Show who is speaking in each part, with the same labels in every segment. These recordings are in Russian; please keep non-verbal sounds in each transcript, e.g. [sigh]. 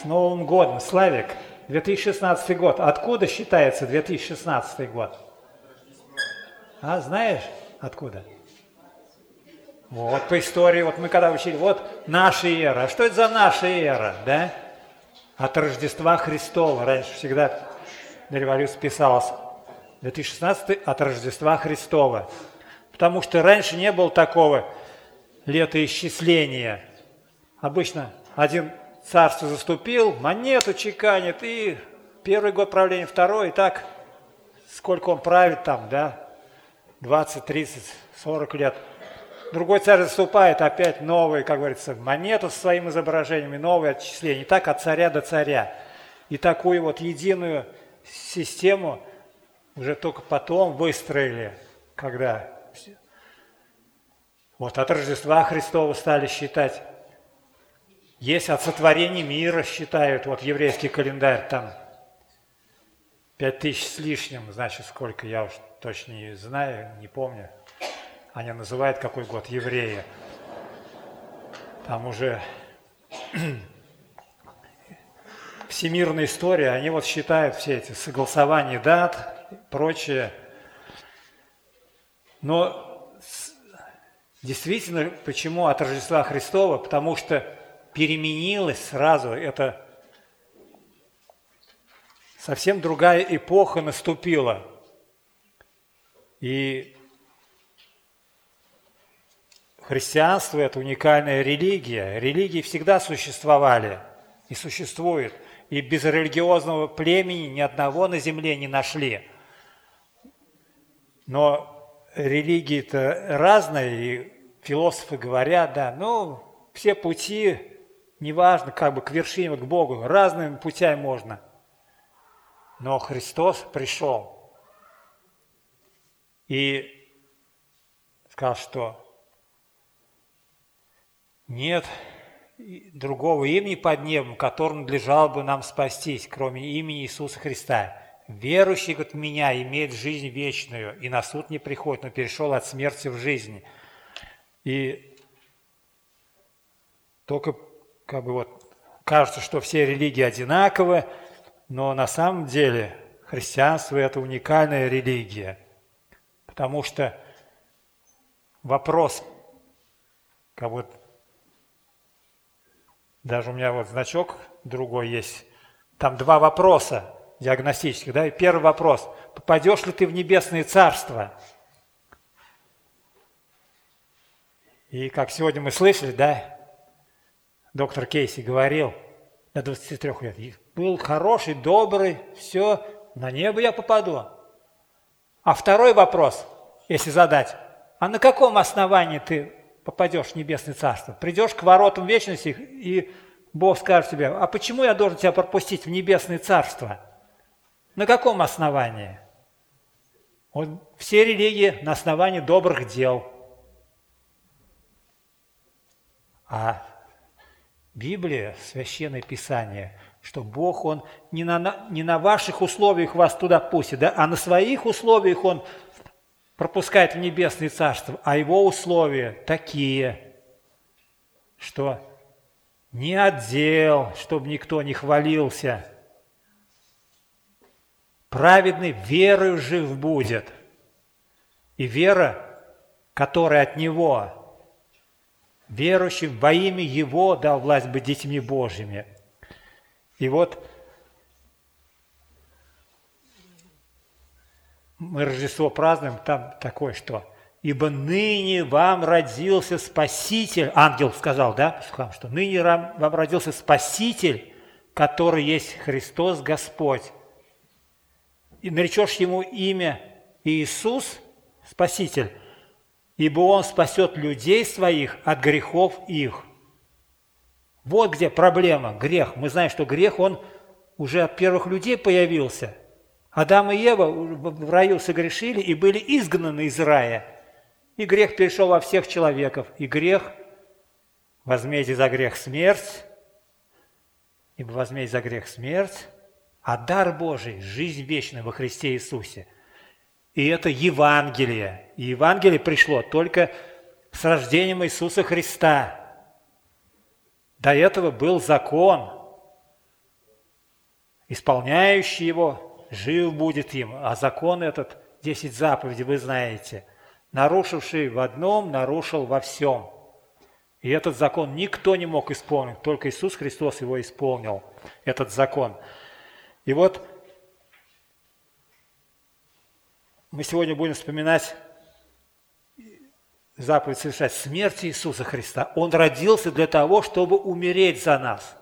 Speaker 1: С Новым годом, Славик! 2016 год. Откуда считается 2016 год? А, знаешь, откуда? Вот по истории, вот мы когда учили, вот наша эра. А что это за наша эра, да? От Рождества Христова. Раньше всегда на революции писалось 2016 от Рождества Христова. Потому что раньше не было такого летоисчисления. Обычно один царство заступил, монету чеканит, и первый год правления, второй, и так, сколько он правит там, да, 20, 30, 40 лет. Другой царь заступает, опять новый, как говорится, монету со своим изображением, и новое отчисление. И так от царя до царя. И такую вот единую систему уже только потом выстроили, когда вот от Рождества Христова стали считать есть от сотворения мира считают, вот еврейский календарь, там пять тысяч с лишним, значит, сколько, я уж точно не знаю, не помню. Они называют какой год еврея. Там уже [clears throat] всемирная история, они вот считают все эти согласования дат, прочее. Но действительно, почему от Рождества Христова? Потому что переменилось сразу, это совсем другая эпоха наступила. И христианство – это уникальная религия. Религии всегда существовали и существуют. И без религиозного племени ни одного на земле не нашли. Но религии-то разные, и философы говорят, да, ну, все пути неважно, как бы к вершине, к Богу, разными путями можно. Но Христос пришел и сказал, что нет другого имени под небом, которым надлежало бы нам спастись, кроме имени Иисуса Христа. Верующий, в меня имеет жизнь вечную, и на суд не приходит, но перешел от смерти в жизнь. И только как бы вот кажется, что все религии одинаковы, но на самом деле христианство – это уникальная религия, потому что вопрос, как вот даже у меня вот значок другой есть, там два вопроса диагностических, да, и первый вопрос – попадешь ли ты в небесное царство? И как сегодня мы слышали, да, доктор Кейси говорил до 23 лет, был хороший, добрый, все, на небо я попаду. А второй вопрос, если задать, а на каком основании ты попадешь в небесное царство? Придешь к воротам вечности, и Бог скажет тебе, а почему я должен тебя пропустить в небесное царство? На каком основании? Вот все религии на основании добрых дел. А Библия, Священное Писание, что Бог, Он не на, не на ваших условиях вас туда пустит, да, а на своих условиях Он пропускает в небесное царство, а Его условия такие, что не отдел, чтобы никто не хвалился. Праведный верою жив будет. И вера, которая от Него, верующим во имя Его дал власть быть детьми Божьими. И вот мы Рождество празднуем, там такое, что «Ибо ныне вам родился Спаситель», ангел сказал, да, что «ныне вам родился Спаситель, который есть Христос Господь». И наречешь ему имя Иисус, Спаситель – ибо Он спасет людей своих от грехов их. Вот где проблема, грех. Мы знаем, что грех, он уже от первых людей появился. Адам и Ева в раю согрешили и были изгнаны из рая. И грех перешел во всех человеков. И грех, возмездие за грех смерть, ибо возмездие за грех смерть, а дар Божий – жизнь вечная во Христе Иисусе – и это Евангелие. И Евангелие пришло только с рождением Иисуса Христа. До этого был закон. исполняющий его, жив будет им. А закон этот, 10 заповедей, вы знаете, нарушивший в одном, нарушил во всем. И этот закон никто не мог исполнить, только Иисус Христос его исполнил, этот закон. И вот мы сегодня будем вспоминать заповедь совершать смерть Иисуса Христа. Он родился для того, чтобы умереть за нас.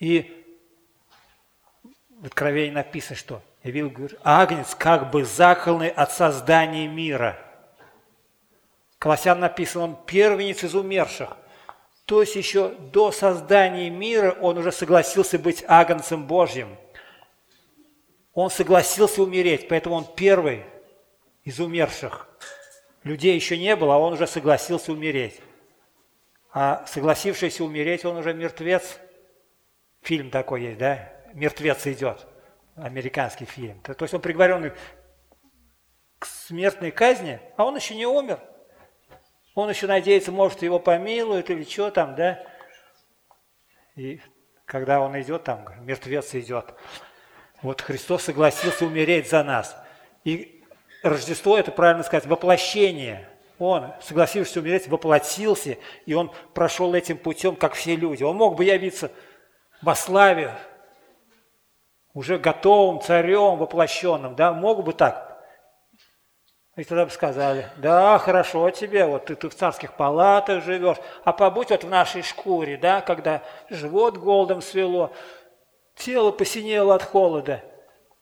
Speaker 1: И в Откровении написано, что явил говорит, агнец как бы заколный от создания мира. Колоссян написано, он первенец из умерших. То есть еще до создания мира он уже согласился быть агнцем Божьим. Он согласился умереть, поэтому он первый из умерших. Людей еще не было, а он уже согласился умереть. А согласившийся умереть, он уже мертвец. Фильм такой есть, да? Мертвец идет. Американский фильм. То есть он приговоренный к смертной казни, а он еще не умер. Он еще надеется, может, его помилуют или что там, да? И когда он идет, там мертвец идет. Вот Христос согласился умереть за нас. И Рождество – это, правильно сказать, воплощение. Он, согласившись умереть, воплотился, и он прошел этим путем, как все люди. Он мог бы явиться во славе, уже готовым царем воплощенным, да, мог бы так. И тогда бы сказали, да, хорошо тебе, вот ты, ты в царских палатах живешь, а побудь вот в нашей шкуре, да, когда живот голодом свело, тело посинело от холода.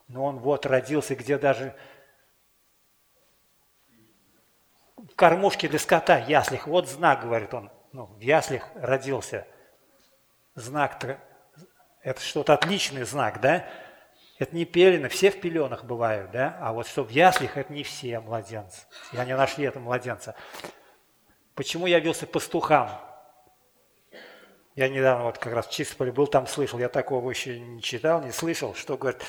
Speaker 1: Но он вот родился, где даже кормушки для скота, яслих. Вот знак, говорит он. Ну, в яслих родился. Знак-то, это что-то отличный знак, да? Это не пелены, все в пеленах бывают, да? А вот что в яслих, это не все младенцы. И они нашли этого младенца. Почему явился пастухам? Я недавно вот как раз в Чистополе был, там слышал, я такого еще не читал, не слышал, что, говорит,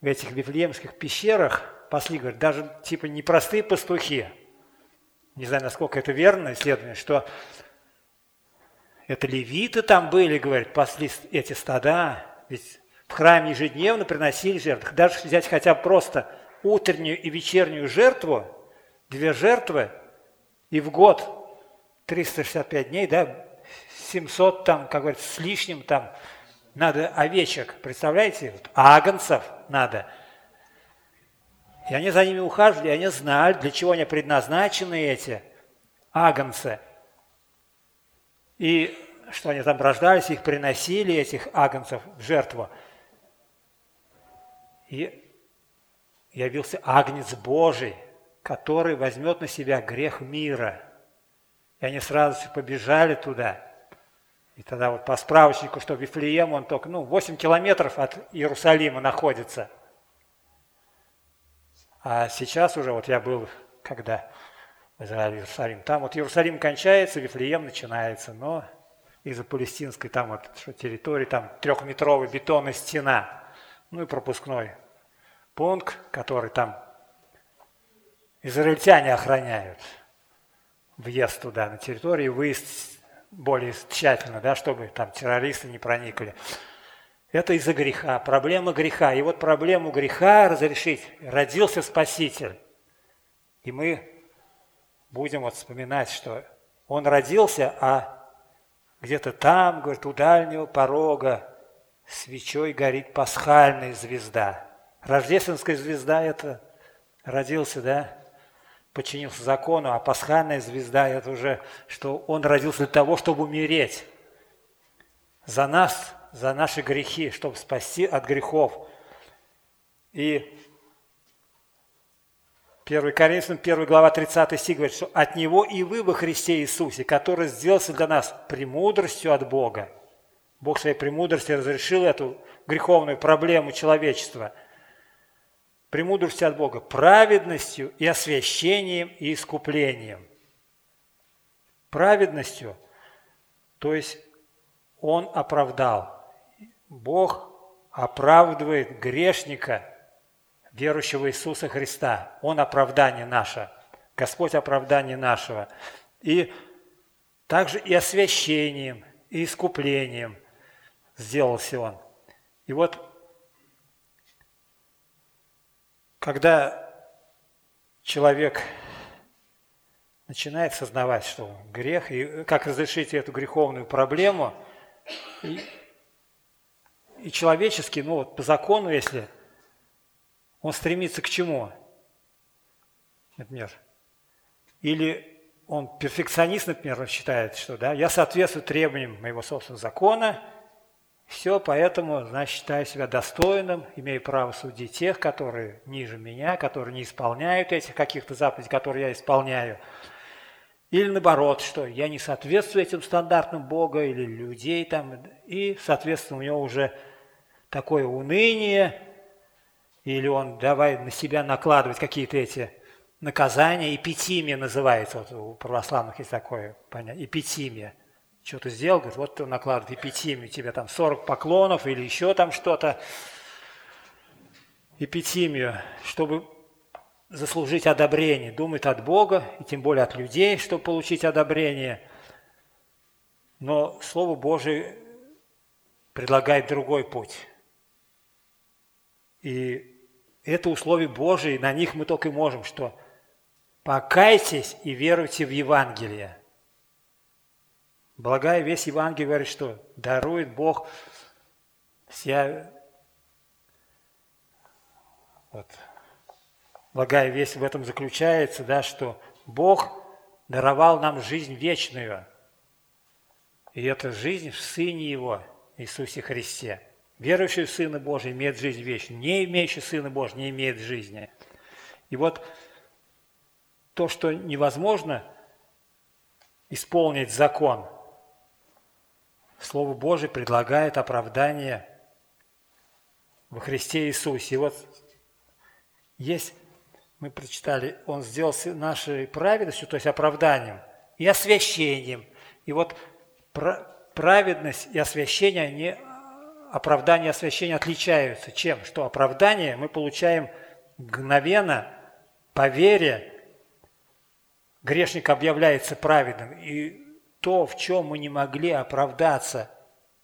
Speaker 1: в этих вифлеемских пещерах пасли, говорит, даже типа непростые пастухи, не знаю, насколько это верно исследование, что это левиты там были, говорит, пасли эти стада, ведь в храме ежедневно приносили жертвы. Даже взять хотя бы просто утреннюю и вечернюю жертву, две жертвы, и в год 365 дней, да, 700 там, как говорится, с лишним там, надо овечек, представляете, вот, агнцев надо – и они за ними ухаживали, и они знали, для чего они предназначены, эти агнцы. И что они там рождались, их приносили, этих агнцев, в жертву. И явился агнец Божий, который возьмет на себя грех мира. И они сразу побежали туда. И тогда вот по справочнику, что Вифлеем, он только, ну, 8 километров от Иерусалима находится – а сейчас уже, вот я был, когда в Израиле, Иерусалим, там вот Иерусалим кончается, Вифлеем начинается, но из-за палестинской там вот что, территории, там трехметровая бетонная стена, ну и пропускной пункт, который там израильтяне охраняют. Въезд туда на территорию, выезд более тщательно, да, чтобы там террористы не проникли. Это из-за греха, проблема греха. И вот проблему греха разрешить родился Спаситель. И мы будем вот вспоминать, что он родился, а где-то там, говорит, у дальнего порога свечой горит пасхальная звезда. Рождественская звезда – это родился, да, подчинился закону, а пасхальная звезда – это уже, что он родился для того, чтобы умереть. За нас за наши грехи, чтобы спасти от грехов. И 1 Коринфянам 1 глава 30 стих говорит, что от Него и вы во Христе Иисусе, который сделался для нас премудростью от Бога. Бог своей премудрости разрешил эту греховную проблему человечества. Премудростью от Бога, праведностью и освящением и искуплением. Праведностью, то есть Он оправдал – Бог оправдывает грешника, верующего Иисуса Христа. Он оправдание наше. Господь оправдание нашего. И также и освящением, и искуплением. сделался он. И вот, когда человек начинает сознавать, что грех, и как разрешить эту греховную проблему, и, и человеческий, ну вот по закону, если он стремится к чему? Например, или он перфекционист, например, считает, что да, я соответствую требованиям моего собственного закона, все, поэтому, значит, считаю себя достойным, имею право судить тех, которые ниже меня, которые не исполняют этих каких-то заповедей, которые я исполняю. Или наоборот, что я не соответствую этим стандартам Бога или людей там, и, соответственно, у него уже такое уныние, или он давай на себя накладывать какие-то эти наказание, эпитимия называется, вот у православных есть такое понятие, эпитимия. Что-то сделал, говорит, вот ты накладывает эпитимию, тебе там 40 поклонов или еще там что-то, эпитимию, чтобы заслужить одобрение, думает от Бога, и тем более от людей, чтобы получить одобрение. Но Слово Божие предлагает другой путь. И это условия Божии, на них мы только и можем, что Покайтесь и веруйте в Евангелие. Благая весь Евангелие говорит, что дарует Бог вся... Вот. Благая весть в этом заключается, да, что Бог даровал нам жизнь вечную. И эта жизнь в Сыне Его, Иисусе Христе. Верующий в Сына Божия имеет жизнь вечную. Не имеющий Сына Божия не имеет жизни. И вот то, что невозможно исполнить закон, Слово Божие предлагает оправдание во Христе Иисусе. И вот есть, мы прочитали, Он сделал нашей праведностью, то есть оправданием, и освящением. И вот праведность и освящение, они, оправдание и освящение отличаются. Чем? Что оправдание мы получаем мгновенно по вере грешник объявляется праведным, и то, в чем мы не могли оправдаться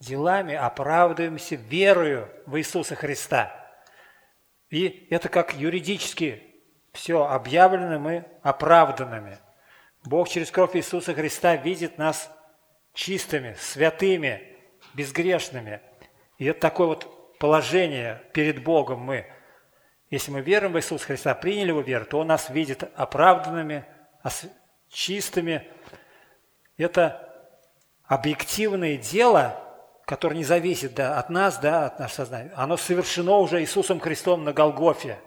Speaker 1: делами, оправдываемся верою в Иисуса Христа. И это как юридически все объявлено мы оправданными. Бог через кровь Иисуса Христа видит нас чистыми, святыми, безгрешными. И это такое вот положение перед Богом мы. Если мы верим в Иисуса Христа, приняли Его веру, то Он нас видит оправданными, чистыми. Это объективное дело, которое не зависит да, от нас, да, от нашего сознания. Оно совершено уже Иисусом Христом на Голгофе.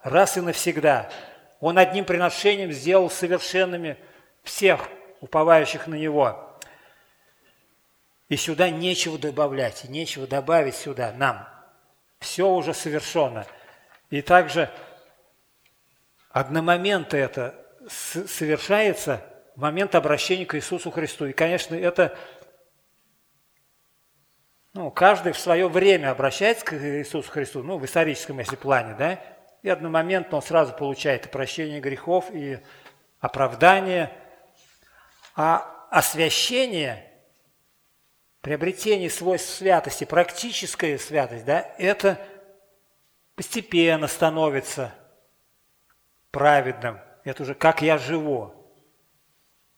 Speaker 1: Раз и навсегда. Он одним приношением сделал совершенными всех уповающих на Него. И сюда нечего добавлять, нечего добавить сюда нам. Все уже совершено. И также одномоментно это совершается момент обращения к Иисусу Христу. И, конечно, это ну, каждый в свое время обращается к Иисусу Христу, ну, в историческом, если плане, да, и одномоментно он сразу получает прощение грехов, и оправдание. А освящение, приобретение свойств святости, практическая святость, да, это постепенно становится праведным – это уже как я живу.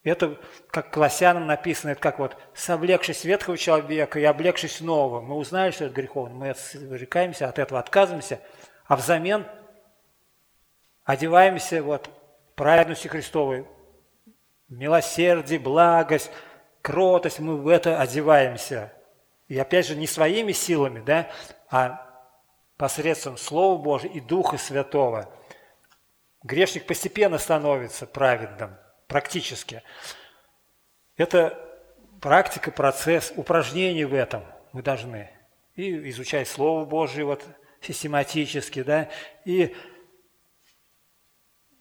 Speaker 1: Это, как Колоссянам написано, это как вот «совлекшись ветхого человека и облегшись нового». Мы узнали, что это греховно, мы зарекаемся, от этого отказываемся, а взамен одеваемся вот праведностью Христовой, милосердие, благость, кротость, мы в это одеваемся. И опять же, не своими силами, да, а посредством Слова Божия и Духа Святого – Грешник постепенно становится праведным, практически. Это практика, процесс, упражнение в этом мы должны. И изучать Слово Божие вот систематически, да, и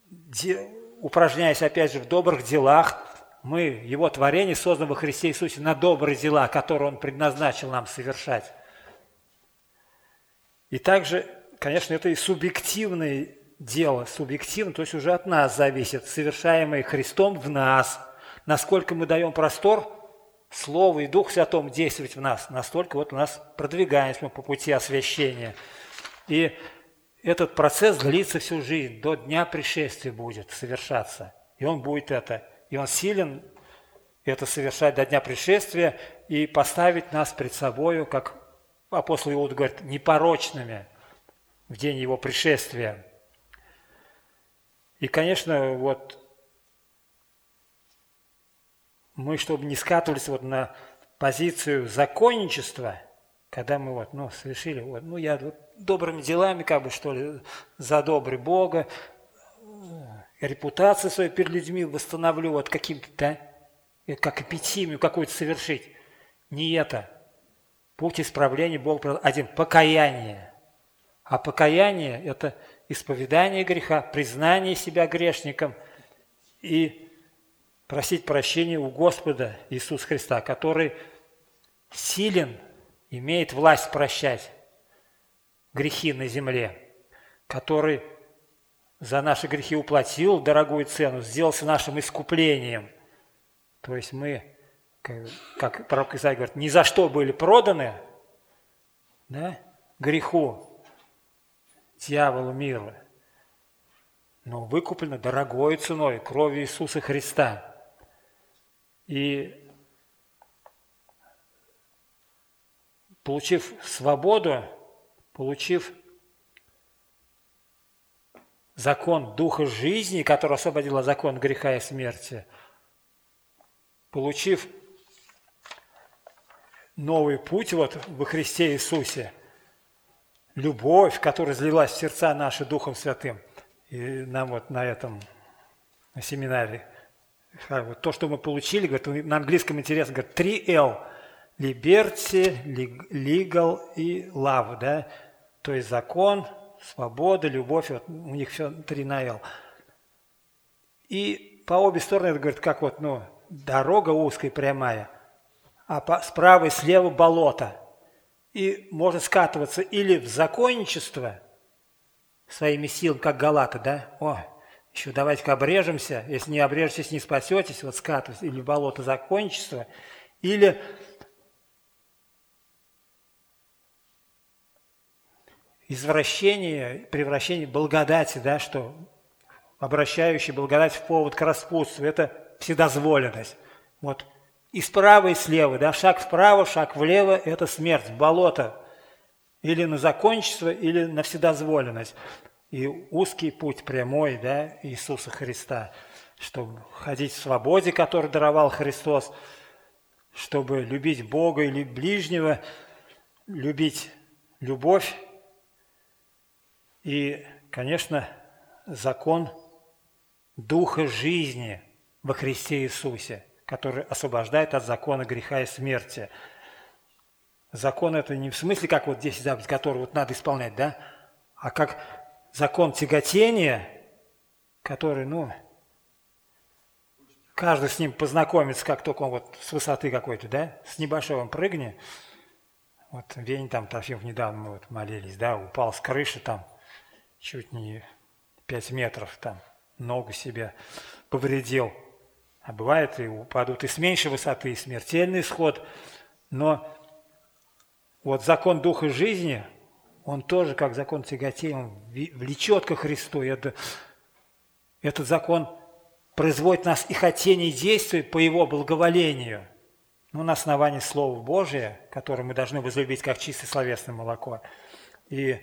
Speaker 1: де, упражняясь, опять же, в добрых делах, мы, Его творение, создано во Христе Иисусе на добрые дела, которые Он предназначил нам совершать. И также, конечно, это и субъективные дело субъективно, то есть уже от нас зависит, совершаемое Христом в нас, насколько мы даем простор Слову и Дух Святому действовать в нас, настолько вот у нас продвигаемся мы по пути освящения. И этот процесс длится всю жизнь, до дня пришествия будет совершаться. И он будет это, и он силен это совершать до дня пришествия и поставить нас пред собою, как апостол Иуда говорит, непорочными в день его пришествия. И, конечно, вот мы, чтобы не скатывались вот на позицию законничества, когда мы вот, ну, совершили, вот, ну, я добрыми делами, как бы, что ли, за добрый Бога, э, репутацию свою перед людьми восстановлю, вот каким-то, да, как эпитимию какую-то совершить. Не это. Путь исправления Бог один – покаяние. А покаяние – это исповедание греха, признание себя грешником и просить прощения у Господа Иисуса Христа, который силен, имеет власть прощать грехи на земле, который за наши грехи уплатил дорогую цену, сделался нашим искуплением. То есть мы, как пророк Исаия говорит, ни за что были проданы да, греху, дьяволу мира, но выкуплены дорогой ценой, кровью Иисуса Христа – и получив свободу, получив закон Духа жизни, который освободил закон греха и смерти, получив новый путь вот во Христе Иисусе, любовь, которая излилась в сердца наши Духом Святым. И нам вот на этом на семинаре вот то, что мы получили, говорит, на английском интересно, говорит, 3L. Liberty, legal и love, да? То есть закон, свобода, любовь, вот у них все 3 на L. И по обе стороны, это говорит, как вот, ну, дорога узкая, прямая, а по, справа и слева болото. И можно скатываться или в законничество своими силами, как Галата, да? О, еще давайте-ка обрежемся, если не обрежетесь, не спасетесь, вот скатывать или в болото закончится, или извращение, превращение благодати, да, что обращающий благодать в повод к распутству, это вседозволенность. Вот и справа, и слева, да, шаг вправо, шаг влево – это смерть, болото, или на закончество, или на вседозволенность. И узкий путь прямой да, Иисуса Христа, чтобы ходить в свободе, который даровал Христос, чтобы любить Бога или ближнего, любить любовь. И, конечно, закон Духа жизни во Христе Иисусе, который освобождает от закона греха и смерти. Закон это не в смысле, как вот 10 заповедей, которые вот надо исполнять, да, а как закон тяготения, который, ну, каждый с ним познакомится, как только он вот с высоты какой-то, да, с небольшого прыгни. Вот Вень там, Трофимов, недавно мы вот молились, да, упал с крыши там чуть не 5 метров там, ногу себе повредил. А бывает и упадут и с меньшей высоты, и смертельный исход. Но вот закон Духа жизни, он тоже, как закон тяготения, он влечет ко Христу. Это, этот закон производит нас и хотение действовать по Его благоволению. Ну, на основании Слова Божия, которое мы должны возлюбить как чистое словесное молоко. И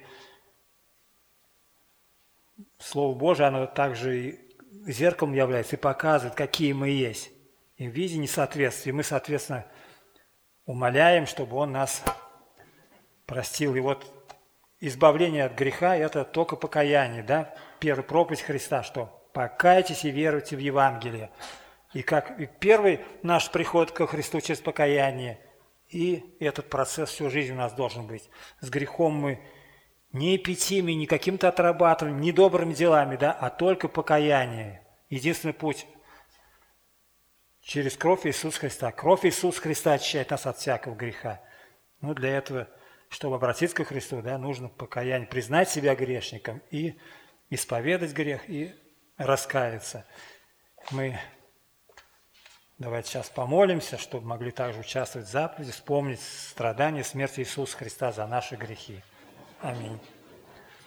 Speaker 1: Слово Божие, оно также и зеркалом является и показывает, какие мы есть. И в виде несоответствия мы, соответственно, умоляем, чтобы Он нас простил. И вот избавление от греха – это только покаяние, да? Первая проповедь Христа, что покайтесь и веруйте в Евангелие. И как и первый наш приход ко Христу через покаяние, и этот процесс всю жизнь у нас должен быть. С грехом мы не эпитимией, не каким-то отрабатыванием, не добрыми делами, да, а только покаяние. Единственный путь через кровь Иисуса Христа. Кровь Иисуса Христа очищает нас от всякого греха. Ну, для этого – чтобы обратиться к Христу, да, нужно покаяние, признать себя грешником и исповедать грех и раскаяться. Мы Давайте сейчас помолимся, чтобы могли также участвовать в заповеди, вспомнить страдания, смерть Иисуса Христа за наши грехи. I mean,